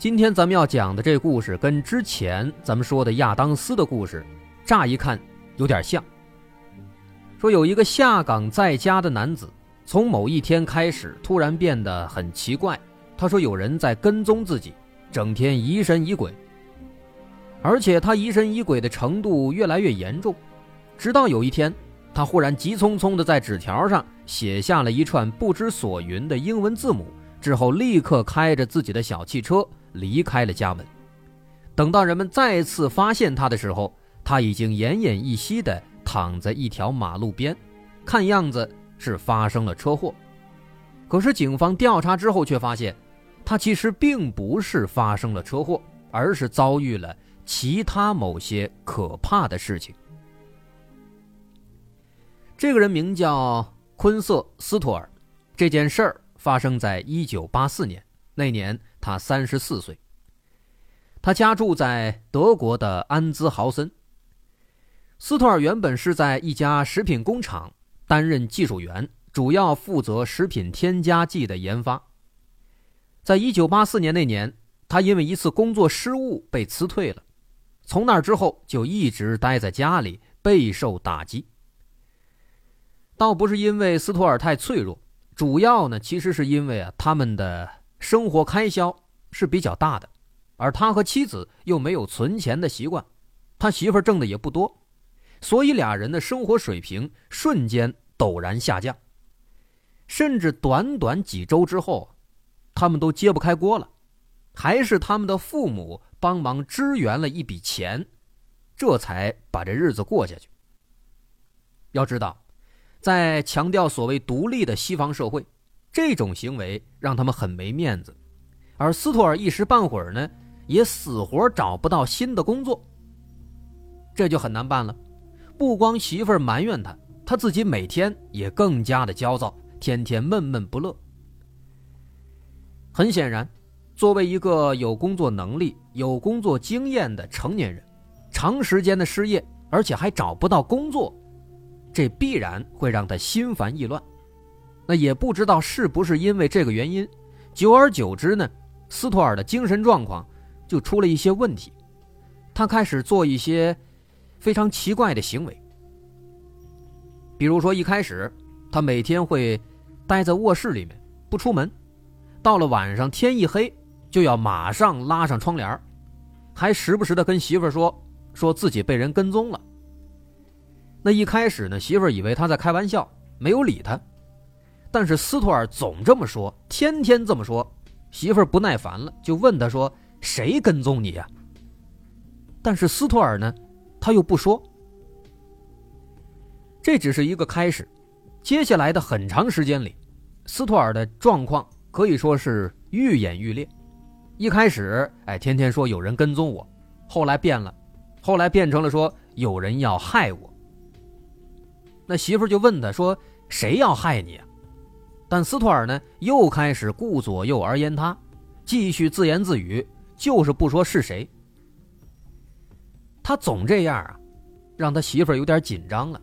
今天咱们要讲的这故事，跟之前咱们说的亚当斯的故事，乍一看有点像。说有一个下岗在家的男子，从某一天开始突然变得很奇怪。他说有人在跟踪自己，整天疑神疑鬼，而且他疑神疑鬼的程度越来越严重，直到有一天。他忽然急匆匆地在纸条上写下了一串不知所云的英文字母，之后立刻开着自己的小汽车离开了家门。等到人们再次发现他的时候，他已经奄奄一息地躺在一条马路边，看样子是发生了车祸。可是警方调查之后却发现，他其实并不是发生了车祸，而是遭遇了其他某些可怕的事情。这个人名叫昆瑟斯托尔，这件事儿发生在一九八四年，那年他三十四岁。他家住在德国的安兹豪森。斯托尔原本是在一家食品工厂担任技术员，主要负责食品添加剂的研发。在一九八四年那年，他因为一次工作失误被辞退了，从那之后就一直待在家里，备受打击。倒不是因为斯托尔太脆弱，主要呢其实是因为啊他们的生活开销是比较大的，而他和妻子又没有存钱的习惯，他媳妇挣的也不多，所以俩人的生活水平瞬间陡然下降，甚至短短几周之后，他们都揭不开锅了，还是他们的父母帮忙支援了一笔钱，这才把这日子过下去。要知道。在强调所谓独立的西方社会，这种行为让他们很没面子，而斯托尔一时半会儿呢也死活找不到新的工作，这就很难办了。不光媳妇儿埋怨他，他自己每天也更加的焦躁，天天闷闷不乐。很显然，作为一个有工作能力、有工作经验的成年人，长时间的失业，而且还找不到工作。这必然会让他心烦意乱，那也不知道是不是因为这个原因，久而久之呢，斯托尔的精神状况就出了一些问题，他开始做一些非常奇怪的行为，比如说一开始他每天会待在卧室里面不出门，到了晚上天一黑就要马上拉上窗帘还时不时的跟媳妇说说自己被人跟踪了。那一开始呢，媳妇以为他在开玩笑，没有理他。但是斯托尔总这么说，天天这么说，媳妇儿不耐烦了，就问他说：“谁跟踪你呀？”但是斯托尔呢，他又不说。这只是一个开始，接下来的很长时间里，斯托尔的状况可以说是愈演愈烈。一开始，哎，天天说有人跟踪我，后来变了，后来变成了说有人要害我。那媳妇就问他说：“谁要害你？”啊？”但斯托尔呢，又开始顾左右而言他，继续自言自语，就是不说是谁。他总这样啊，让他媳妇有点紧张了。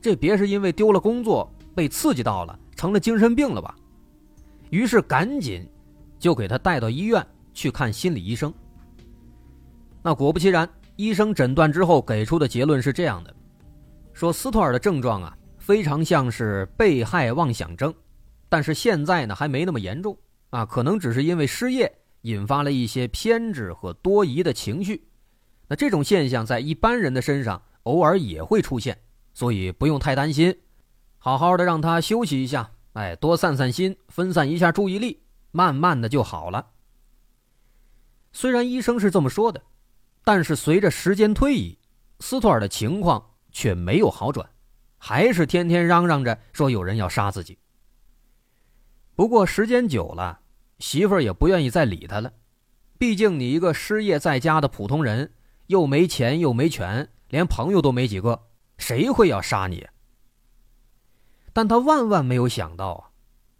这别是因为丢了工作被刺激到了，成了精神病了吧？于是赶紧就给他带到医院去看心理医生。那果不其然，医生诊断之后给出的结论是这样的。说斯托尔的症状啊，非常像是被害妄想症，但是现在呢还没那么严重啊，可能只是因为失业引发了一些偏执和多疑的情绪。那这种现象在一般人的身上偶尔也会出现，所以不用太担心，好好的让他休息一下，哎，多散散心，分散一下注意力，慢慢的就好了。虽然医生是这么说的，但是随着时间推移，斯托尔的情况。却没有好转，还是天天嚷嚷着说有人要杀自己。不过时间久了，媳妇儿也不愿意再理他了，毕竟你一个失业在家的普通人，又没钱又没权，连朋友都没几个，谁会要杀你？但他万万没有想到啊，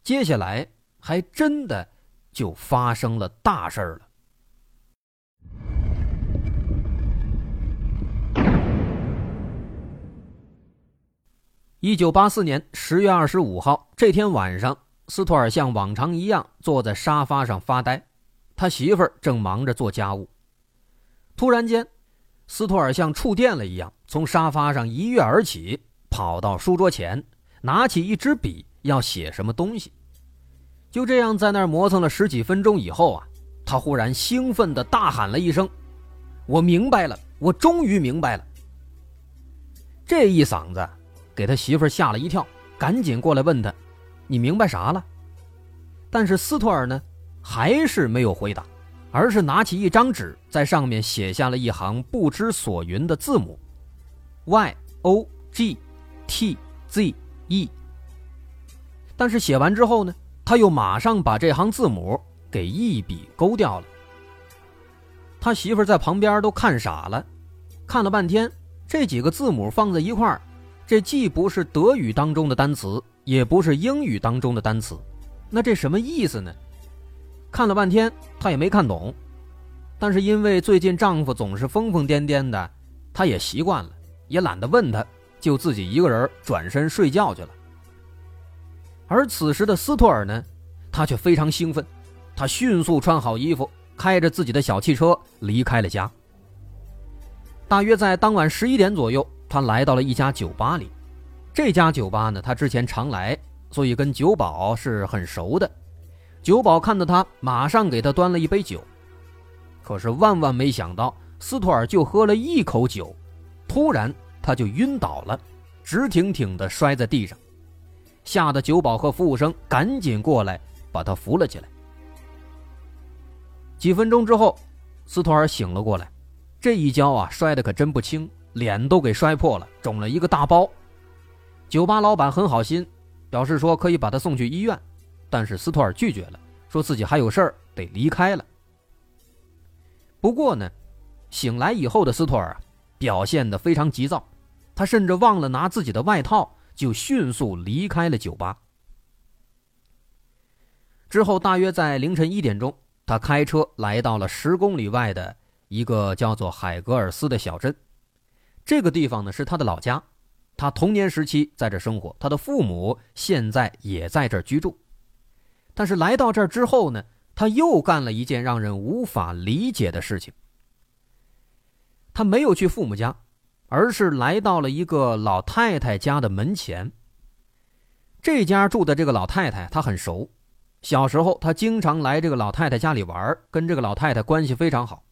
接下来还真的就发生了大事儿了。一九八四年十月二十五号这天晚上，斯托尔像往常一样坐在沙发上发呆，他媳妇儿正忙着做家务。突然间，斯托尔像触电了一样，从沙发上一跃而起，跑到书桌前，拿起一支笔要写什么东西。就这样在那儿磨蹭了十几分钟以后啊，他忽然兴奋地大喊了一声：“我明白了！我终于明白了！”这一嗓子。给他媳妇儿吓了一跳，赶紧过来问他：“你明白啥了？”但是斯托尔呢，还是没有回答，而是拿起一张纸，在上面写下了一行不知所云的字母：Y O G T Z E。但是写完之后呢，他又马上把这行字母给一笔勾掉了。他媳妇在旁边都看傻了，看了半天，这几个字母放在一块儿。这既不是德语当中的单词，也不是英语当中的单词，那这什么意思呢？看了半天，她也没看懂。但是因为最近丈夫总是疯疯癫癫的，她也习惯了，也懒得问他，就自己一个人转身睡觉去了。而此时的斯托尔呢，他却非常兴奋，他迅速穿好衣服，开着自己的小汽车离开了家。大约在当晚十一点左右。他来到了一家酒吧里，这家酒吧呢，他之前常来，所以跟酒保是很熟的。酒保看到他，马上给他端了一杯酒。可是万万没想到，斯图尔就喝了一口酒，突然他就晕倒了，直挺挺地摔在地上，吓得酒保和服务生赶紧过来把他扶了起来。几分钟之后，斯图尔醒了过来，这一跤啊，摔得可真不轻。脸都给摔破了，肿了一个大包。酒吧老板很好心，表示说可以把他送去医院，但是斯托尔拒绝了，说自己还有事儿得离开了。不过呢，醒来以后的斯托尔表现得非常急躁，他甚至忘了拿自己的外套，就迅速离开了酒吧。之后大约在凌晨一点钟，他开车来到了十公里外的一个叫做海格尔斯的小镇。这个地方呢是他的老家，他童年时期在这生活，他的父母现在也在这居住。但是来到这儿之后呢，他又干了一件让人无法理解的事情。他没有去父母家，而是来到了一个老太太家的门前。这家住的这个老太太他很熟，小时候他经常来这个老太太家里玩，跟这个老太太关系非常好。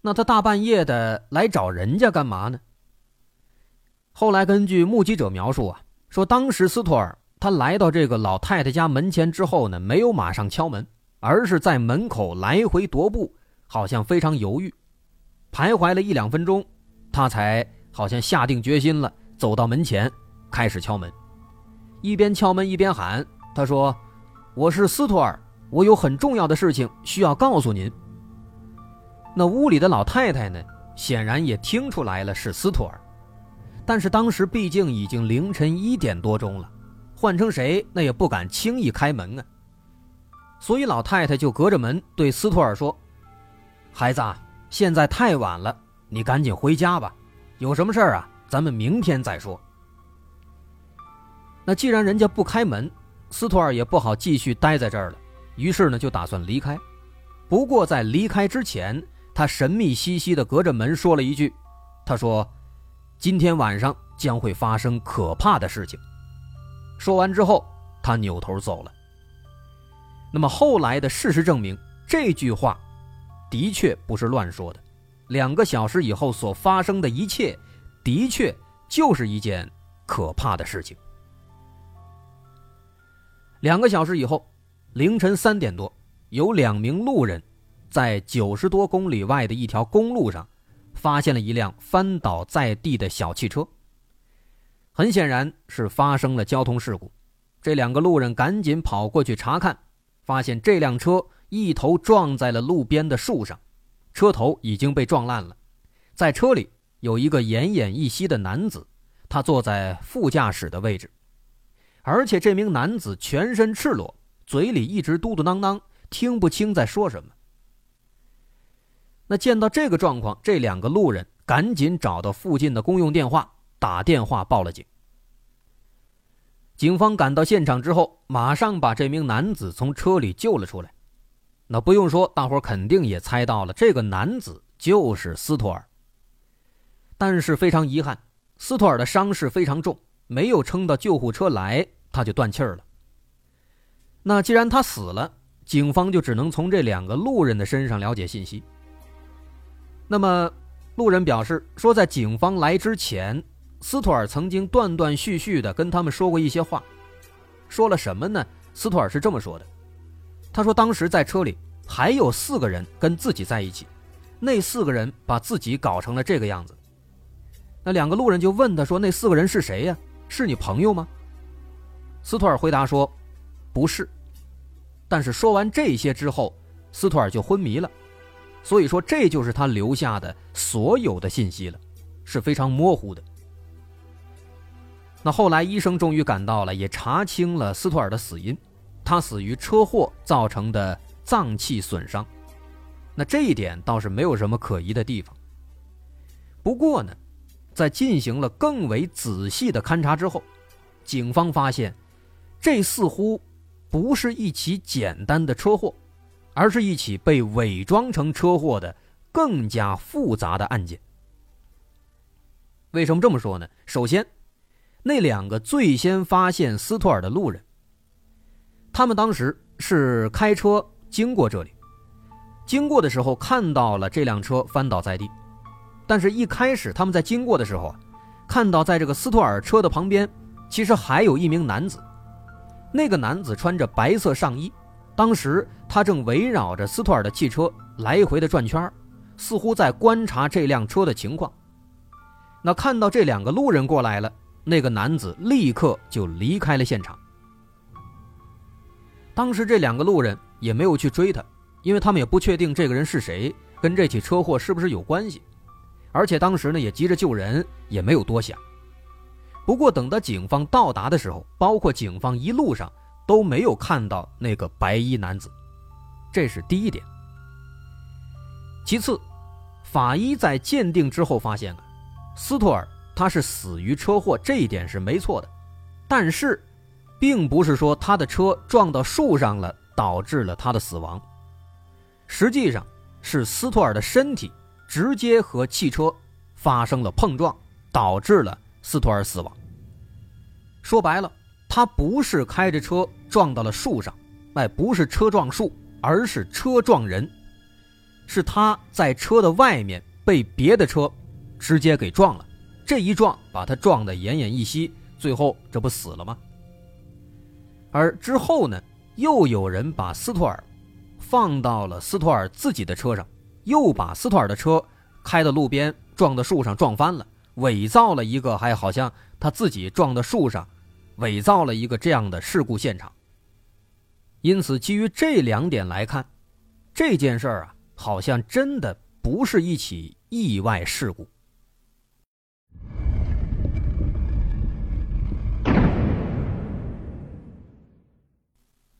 那他大半夜的来找人家干嘛呢？后来根据目击者描述啊，说当时斯托尔他来到这个老太太家门前之后呢，没有马上敲门，而是在门口来回踱步，好像非常犹豫，徘徊了一两分钟，他才好像下定决心了，走到门前开始敲门，一边敲门一边喊：“他说，我是斯托尔，我有很重要的事情需要告诉您。”那屋里的老太太呢，显然也听出来了是斯托尔。但是当时毕竟已经凌晨一点多钟了，换成谁那也不敢轻易开门啊。所以老太太就隔着门对斯托尔说：“孩子，啊现在太晚了，你赶紧回家吧。有什么事儿啊，咱们明天再说。”那既然人家不开门，斯托尔也不好继续待在这儿了，于是呢就打算离开。不过在离开之前，他神秘兮兮的隔着门说了一句：“他说。”今天晚上将会发生可怕的事情。说完之后，他扭头走了。那么后来的事实证明，这句话的确不是乱说的。两个小时以后所发生的一切，的确就是一件可怕的事情。两个小时以后，凌晨三点多，有两名路人，在九十多公里外的一条公路上。发现了一辆翻倒在地的小汽车，很显然是发生了交通事故。这两个路人赶紧跑过去查看，发现这辆车一头撞在了路边的树上，车头已经被撞烂了。在车里有一个奄奄一息的男子，他坐在副驾驶的位置，而且这名男子全身赤裸，嘴里一直嘟嘟囔囔，听不清在说什么。那见到这个状况，这两个路人赶紧找到附近的公用电话，打电话报了警。警方赶到现场之后，马上把这名男子从车里救了出来。那不用说，大伙肯定也猜到了，这个男子就是斯托尔。但是非常遗憾，斯托尔的伤势非常重，没有撑到救护车来，他就断气儿了。那既然他死了，警方就只能从这两个路人的身上了解信息。那么，路人表示说，在警方来之前，斯托尔曾经断断续续的跟他们说过一些话。说了什么呢？斯托尔是这么说的：“他说当时在车里还有四个人跟自己在一起，那四个人把自己搞成了这个样子。”那两个路人就问他说：“那四个人是谁呀？是你朋友吗？”斯托尔回答说：“不是。”但是说完这些之后，斯托尔就昏迷了。所以说，这就是他留下的所有的信息了，是非常模糊的。那后来医生终于赶到了，也查清了斯托尔的死因，他死于车祸造成的脏器损伤。那这一点倒是没有什么可疑的地方。不过呢，在进行了更为仔细的勘查之后，警方发现，这似乎不是一起简单的车祸。而是一起被伪装成车祸的更加复杂的案件。为什么这么说呢？首先，那两个最先发现斯托尔的路人，他们当时是开车经过这里，经过的时候看到了这辆车翻倒在地，但是一开始他们在经过的时候啊，看到在这个斯托尔车的旁边，其实还有一名男子，那个男子穿着白色上衣。当时他正围绕着斯托尔的汽车来回的转圈似乎在观察这辆车的情况。那看到这两个路人过来了，那个男子立刻就离开了现场。当时这两个路人也没有去追他，因为他们也不确定这个人是谁，跟这起车祸是不是有关系。而且当时呢也急着救人，也没有多想。不过等到警方到达的时候，包括警方一路上。都没有看到那个白衣男子，这是第一点。其次，法医在鉴定之后发现啊，斯托尔他是死于车祸，这一点是没错的。但是，并不是说他的车撞到树上了导致了他的死亡，实际上是斯托尔的身体直接和汽车发生了碰撞，导致了斯托尔死亡。说白了。他不是开着车撞到了树上，哎，不是车撞树，而是车撞人，是他在车的外面被别的车直接给撞了，这一撞把他撞得奄奄一息，最后这不死了吗？而之后呢，又有人把斯托尔放到了斯托尔自己的车上，又把斯托尔的车开到路边撞到树上撞翻了，伪造了一个还好像他自己撞到树上。伪造了一个这样的事故现场，因此基于这两点来看，这件事儿啊，好像真的不是一起意外事故。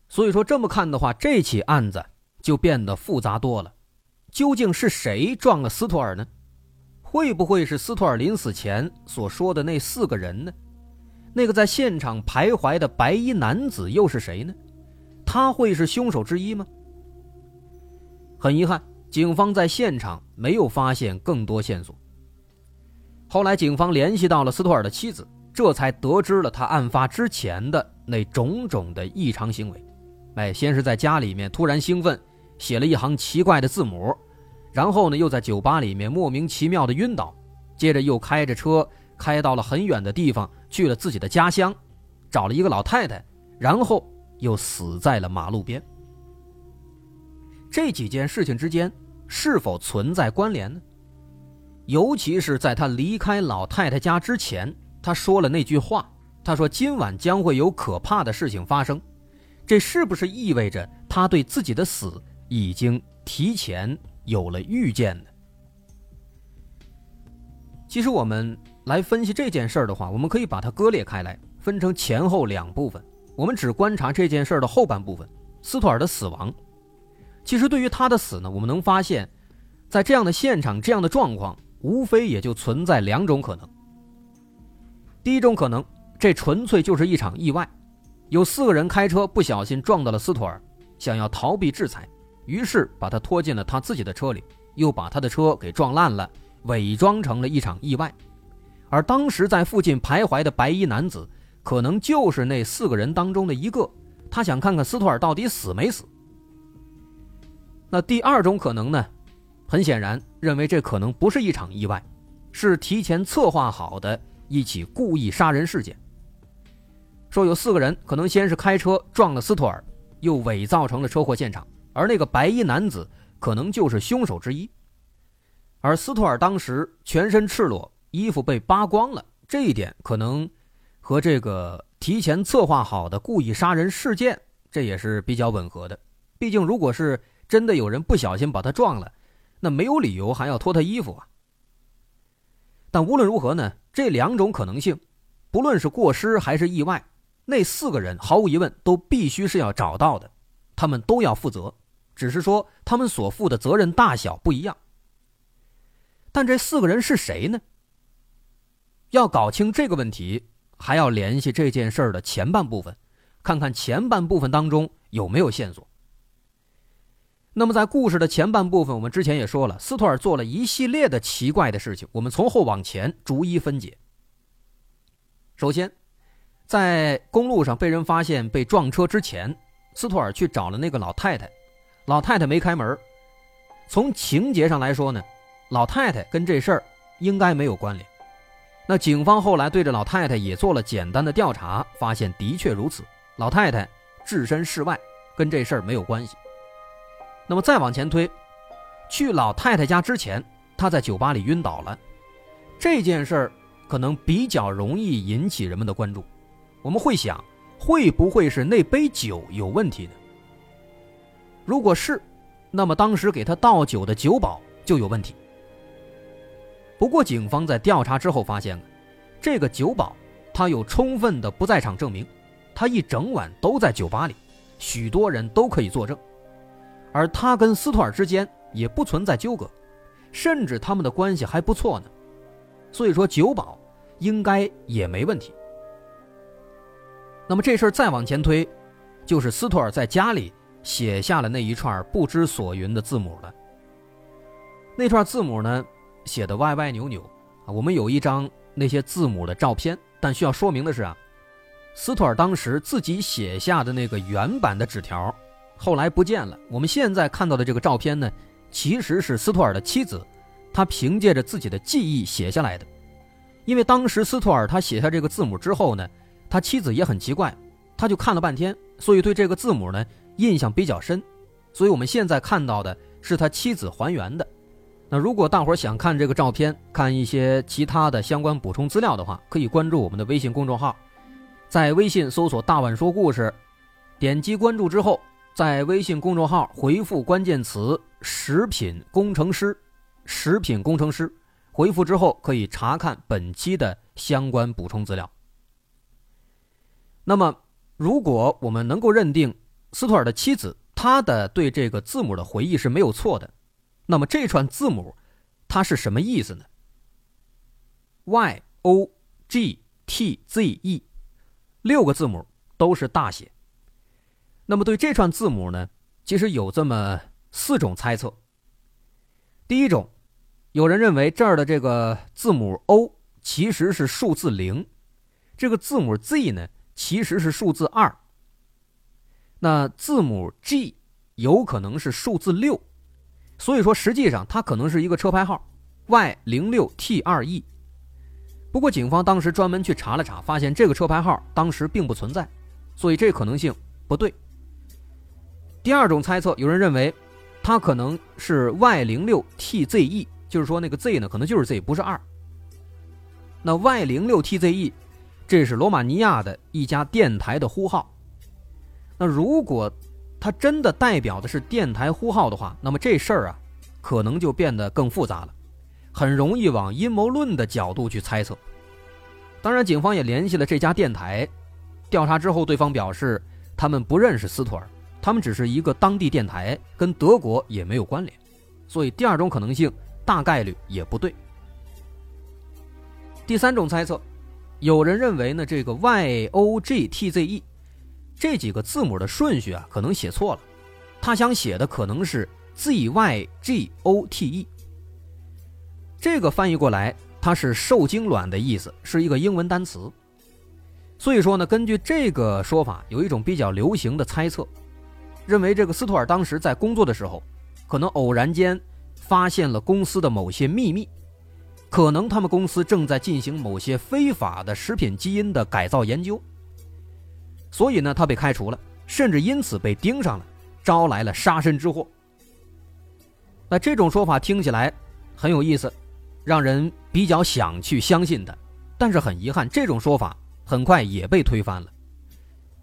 所以说这么看的话，这起案子就变得复杂多了。究竟是谁撞了斯托尔呢？会不会是斯托尔临死前所说的那四个人呢？那个在现场徘徊的白衣男子又是谁呢？他会是凶手之一吗？很遗憾，警方在现场没有发现更多线索。后来，警方联系到了斯托尔的妻子，这才得知了他案发之前的那种种的异常行为。哎，先是在家里面突然兴奋，写了一行奇怪的字母，然后呢，又在酒吧里面莫名其妙的晕倒，接着又开着车。开到了很远的地方，去了自己的家乡，找了一个老太太，然后又死在了马路边。这几件事情之间是否存在关联呢？尤其是在他离开老太太家之前，他说了那句话，他说今晚将会有可怕的事情发生，这是不是意味着他对自己的死已经提前有了预见呢？其实我们来分析这件事儿的话，我们可以把它割裂开来，分成前后两部分。我们只观察这件事儿的后半部分，斯图尔的死亡。其实对于他的死呢，我们能发现，在这样的现场、这样的状况，无非也就存在两种可能。第一种可能，这纯粹就是一场意外，有四个人开车不小心撞到了斯图尔，想要逃避制裁，于是把他拖进了他自己的车里，又把他的车给撞烂了。伪装成了一场意外，而当时在附近徘徊的白衣男子，可能就是那四个人当中的一个。他想看看斯托尔到底死没死。那第二种可能呢？很显然，认为这可能不是一场意外，是提前策划好的一起故意杀人事件。说有四个人可能先是开车撞了斯托尔，又伪造成了车祸现场，而那个白衣男子可能就是凶手之一。而斯托尔当时全身赤裸，衣服被扒光了，这一点可能和这个提前策划好的故意杀人事件，这也是比较吻合的。毕竟，如果是真的有人不小心把他撞了，那没有理由还要脱他衣服啊。但无论如何呢，这两种可能性，不论是过失还是意外，那四个人毫无疑问都必须是要找到的，他们都要负责，只是说他们所负的责任大小不一样。但这四个人是谁呢？要搞清这个问题，还要联系这件事的前半部分，看看前半部分当中有没有线索。那么，在故事的前半部分，我们之前也说了，斯托尔做了一系列的奇怪的事情。我们从后往前逐一分解。首先，在公路上被人发现被撞车之前，斯托尔去找了那个老太太，老太太没开门。从情节上来说呢？老太太跟这事儿应该没有关联。那警方后来对着老太太也做了简单的调查，发现的确如此。老太太置身事外，跟这事儿没有关系。那么再往前推，去老太太家之前，她在酒吧里晕倒了。这件事儿可能比较容易引起人们的关注。我们会想，会不会是那杯酒有问题呢？如果是，那么当时给她倒酒的酒保就有问题。不过，警方在调查之后发现，这个酒保他有充分的不在场证明，他一整晚都在酒吧里，许多人都可以作证，而他跟斯图尔之间也不存在纠葛，甚至他们的关系还不错呢，所以说酒保应该也没问题。那么这事儿再往前推，就是斯图尔在家里写下了那一串不知所云的字母了。那串字母呢？写的歪歪扭扭啊！我们有一张那些字母的照片，但需要说明的是啊，斯图尔当时自己写下的那个原版的纸条，后来不见了。我们现在看到的这个照片呢，其实是斯图尔的妻子，他凭借着自己的记忆写下来的。因为当时斯图尔他写下这个字母之后呢，他妻子也很奇怪，他就看了半天，所以对这个字母呢印象比较深。所以我们现在看到的是他妻子还原的。那如果大伙儿想看这个照片，看一些其他的相关补充资料的话，可以关注我们的微信公众号，在微信搜索“大碗说故事”，点击关注之后，在微信公众号回复关键词“食品工程师”，食品工程师回复之后可以查看本期的相关补充资料。那么，如果我们能够认定斯图尔的妻子她的对这个字母的回忆是没有错的。那么这串字母，它是什么意思呢？Y O G T Z E，六个字母都是大写。那么对这串字母呢，其实有这么四种猜测。第一种，有人认为这儿的这个字母 O 其实是数字零，这个字母 Z 呢其实是数字二。那字母 G 有可能是数字六。所以说，实际上它可能是一个车牌号，Y 零六 T 二 E。不过，警方当时专门去查了查，发现这个车牌号当时并不存在，所以这可能性不对。第二种猜测，有人认为它可能是 Y 零六 T Z E，就是说那个 Z 呢，可能就是 Z，不是二。那 Y 零六 T Z E，这是罗马尼亚的一家电台的呼号。那如果它真的代表的是电台呼号的话，那么这事儿啊，可能就变得更复杂了，很容易往阴谋论的角度去猜测。当然，警方也联系了这家电台，调查之后，对方表示他们不认识斯图尔，他们只是一个当地电台，跟德国也没有关联，所以第二种可能性大概率也不对。第三种猜测，有人认为呢，这个 Y O G T Z E。这几个字母的顺序啊，可能写错了。他想写的可能是 Z Y G O T E。这个翻译过来，它是受精卵的意思，是一个英文单词。所以说呢，根据这个说法，有一种比较流行的猜测，认为这个斯图尔当时在工作的时候，可能偶然间发现了公司的某些秘密，可能他们公司正在进行某些非法的食品基因的改造研究。所以呢，他被开除了，甚至因此被盯上了，招来了杀身之祸。那这种说法听起来很有意思，让人比较想去相信的。但是很遗憾，这种说法很快也被推翻了，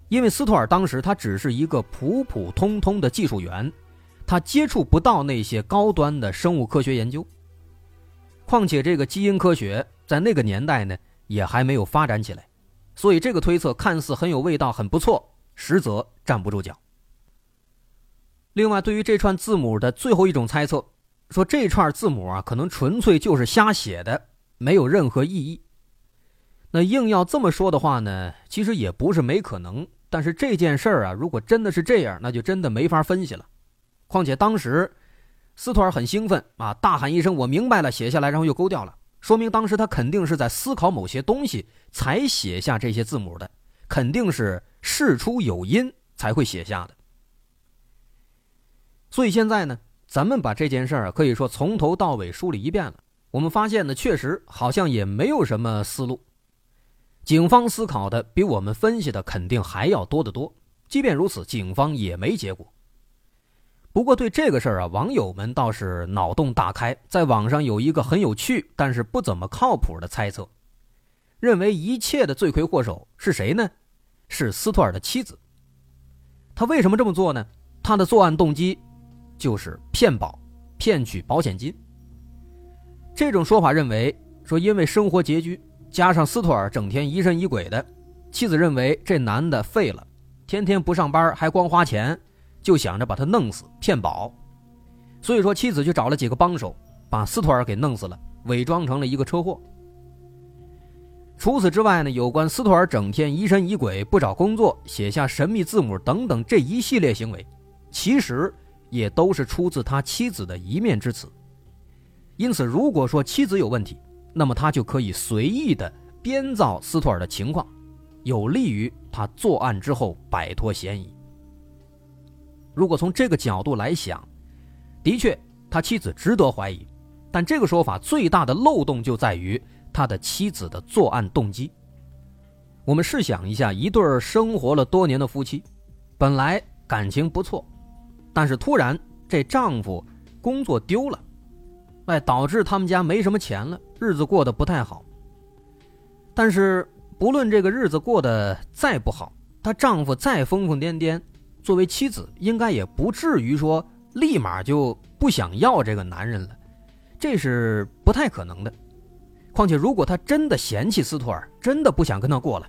因为斯托尔当时他只是一个普普通通的技术员，他接触不到那些高端的生物科学研究。况且这个基因科学在那个年代呢，也还没有发展起来。所以这个推测看似很有味道，很不错，实则站不住脚。另外，对于这串字母的最后一种猜测，说这串字母啊，可能纯粹就是瞎写的，没有任何意义。那硬要这么说的话呢，其实也不是没可能。但是这件事儿啊，如果真的是这样，那就真的没法分析了。况且当时，斯图尔很兴奋啊，大喊一声：“我明白了！”写下来，然后又勾掉了。说明当时他肯定是在思考某些东西，才写下这些字母的，肯定是事出有因才会写下的。所以现在呢，咱们把这件事儿可以说从头到尾梳理一遍了。我们发现呢，确实好像也没有什么思路。警方思考的比我们分析的肯定还要多得多。即便如此，警方也没结果。不过对这个事儿啊，网友们倒是脑洞大开，在网上有一个很有趣但是不怎么靠谱的猜测，认为一切的罪魁祸首是谁呢？是斯托尔的妻子。他为什么这么做呢？他的作案动机就是骗保，骗取保险金。这种说法认为说，因为生活拮据，加上斯托尔整天疑神疑鬼的，妻子认为这男的废了，天天不上班还光花钱。就想着把他弄死骗保，所以说妻子就找了几个帮手，把斯图尔给弄死了，伪装成了一个车祸。除此之外呢，有关斯图尔整天疑神疑鬼、不找工作、写下神秘字母等等这一系列行为，其实也都是出自他妻子的一面之词。因此，如果说妻子有问题，那么他就可以随意的编造斯图尔的情况，有利于他作案之后摆脱嫌疑。如果从这个角度来想，的确，他妻子值得怀疑，但这个说法最大的漏洞就在于他的妻子的作案动机。我们试想一下，一对生活了多年的夫妻，本来感情不错，但是突然这丈夫工作丢了，哎，导致他们家没什么钱了，日子过得不太好。但是不论这个日子过得再不好，她丈夫再疯疯癫癫。作为妻子，应该也不至于说立马就不想要这个男人了，这是不太可能的。况且，如果他真的嫌弃斯图尔，真的不想跟他过了，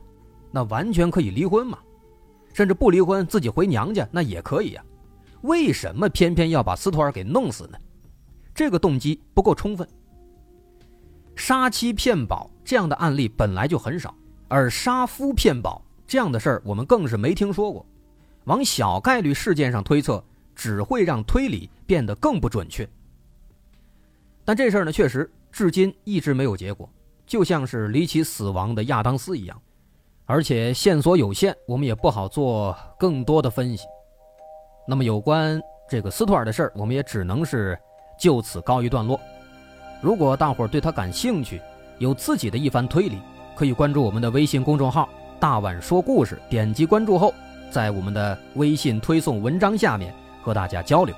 那完全可以离婚嘛，甚至不离婚，自己回娘家那也可以呀。为什么偏偏要把斯图尔给弄死呢？这个动机不够充分。杀妻骗保这样的案例本来就很少，而杀夫骗保这样的事儿，我们更是没听说过。往小概率事件上推测，只会让推理变得更不准确。但这事儿呢，确实至今一直没有结果，就像是离奇死亡的亚当斯一样，而且线索有限，我们也不好做更多的分析。那么，有关这个斯图尔的事儿，我们也只能是就此告一段落。如果大伙儿对他感兴趣，有自己的一番推理，可以关注我们的微信公众号“大碗说故事”，点击关注后。在我们的微信推送文章下面和大家交流。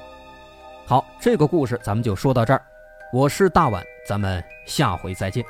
好，这个故事咱们就说到这儿。我是大碗，咱们下回再见。